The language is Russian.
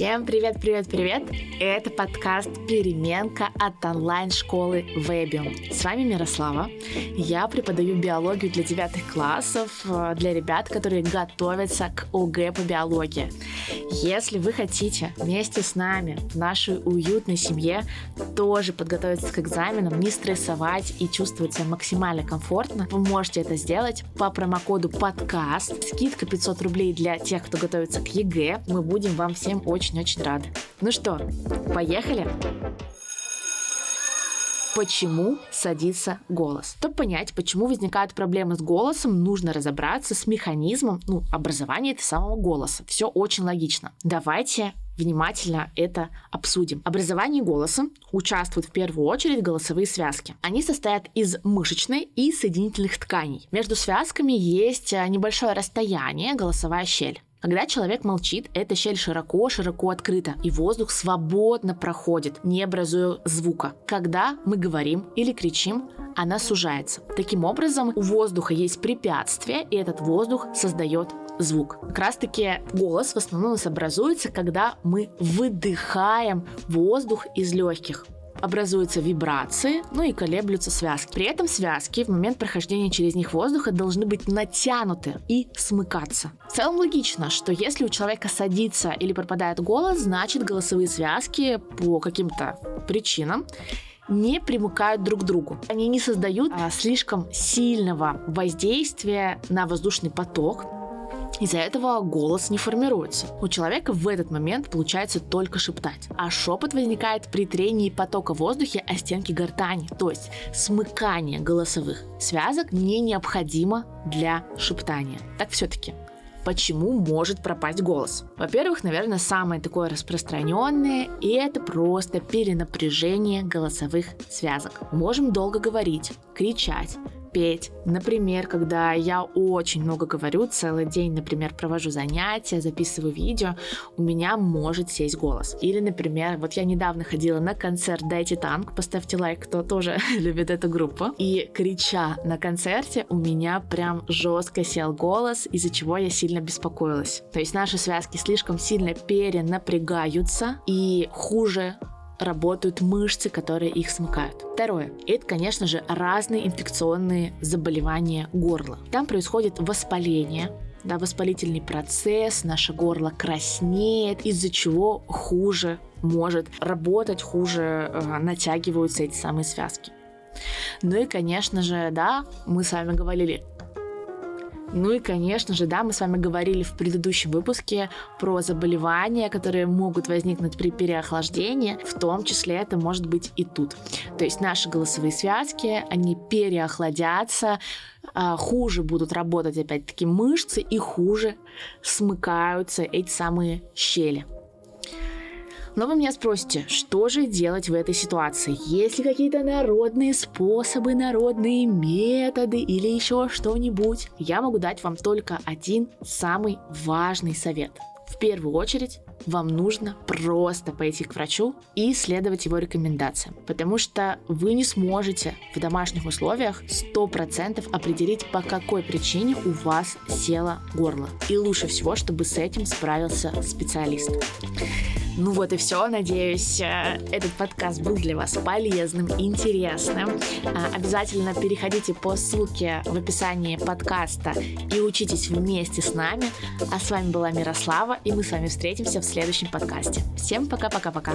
Всем привет, привет, привет! Это подкаст «Переменка» от онлайн-школы Webium. С вами Мирослава. Я преподаю биологию для девятых классов, э, для ребят, которые готовятся к ОГЭ по биологии. Если вы хотите вместе с нами в нашей уютной семье тоже подготовиться к экзаменам, не стрессовать и чувствовать себя максимально комфортно, вы можете это сделать по промокоду подкаст. Скидка 500 рублей для тех, кто готовится к ЕГЭ. Мы будем вам всем очень-очень рады. Ну что, поехали? почему садится голос. Чтобы понять, почему возникают проблемы с голосом, нужно разобраться с механизмом ну, образования этого самого голоса. Все очень логично. Давайте внимательно это обсудим. Образование голоса участвуют в первую очередь голосовые связки. Они состоят из мышечной и соединительных тканей. Между связками есть а, небольшое расстояние, голосовая щель. Когда человек молчит, эта щель широко-широко открыта, и воздух свободно проходит, не образуя звука. Когда мы говорим или кричим, она сужается. Таким образом, у воздуха есть препятствие, и этот воздух создает звук. Как раз таки голос в основном у нас образуется, когда мы выдыхаем воздух из легких образуются вибрации, ну и колеблются связки. При этом связки в момент прохождения через них воздуха должны быть натянуты и смыкаться. В целом логично, что если у человека садится или пропадает голос, значит голосовые связки по каким-то причинам не примыкают друг к другу. Они не создают а, слишком сильного воздействия на воздушный поток, из-за этого голос не формируется. У человека в этот момент получается только шептать. А шепот возникает при трении потока воздуха о стенки гортани. То есть смыкание голосовых связок не необходимо для шептания. Так все-таки почему может пропасть голос. Во-первых, наверное, самое такое распространенное, и это просто перенапряжение голосовых связок. Можем долго говорить, кричать, петь. Например, когда я очень много говорю, целый день, например, провожу занятия, записываю видео, у меня может сесть голос. Или, например, вот я недавно ходила на концерт «Дайте танк», поставьте лайк, кто тоже любит эту группу, и крича на концерте, у меня прям жестко сел голос, из-за чего я сильно беспокоилась. То есть наши связки слишком сильно перенапрягаются, и хуже работают мышцы, которые их смыкают. Второе. Это, конечно же, разные инфекционные заболевания горла. Там происходит воспаление, да, воспалительный процесс, наше горло краснеет, из-за чего хуже может работать, хуже э, натягиваются эти самые связки. Ну и, конечно же, да, мы с вами говорили ну и, конечно же, да, мы с вами говорили в предыдущем выпуске про заболевания, которые могут возникнуть при переохлаждении, в том числе это может быть и тут. То есть наши голосовые связки, они переохладятся, а, хуже будут работать опять-таки мышцы и хуже смыкаются эти самые щели. Но вы меня спросите, что же делать в этой ситуации? Есть ли какие-то народные способы, народные методы или еще что-нибудь? Я могу дать вам только один самый важный совет. В первую очередь, вам нужно просто пойти к врачу и следовать его рекомендациям, потому что вы не сможете в домашних условиях 100% определить, по какой причине у вас село горло. И лучше всего, чтобы с этим справился специалист. Ну вот и все. Надеюсь, э, этот подкаст был для вас полезным, интересным. А, обязательно переходите по ссылке в описании подкаста и учитесь вместе с нами. А с вами была Мирослава, и мы с вами встретимся в следующем подкасте. Всем пока-пока-пока.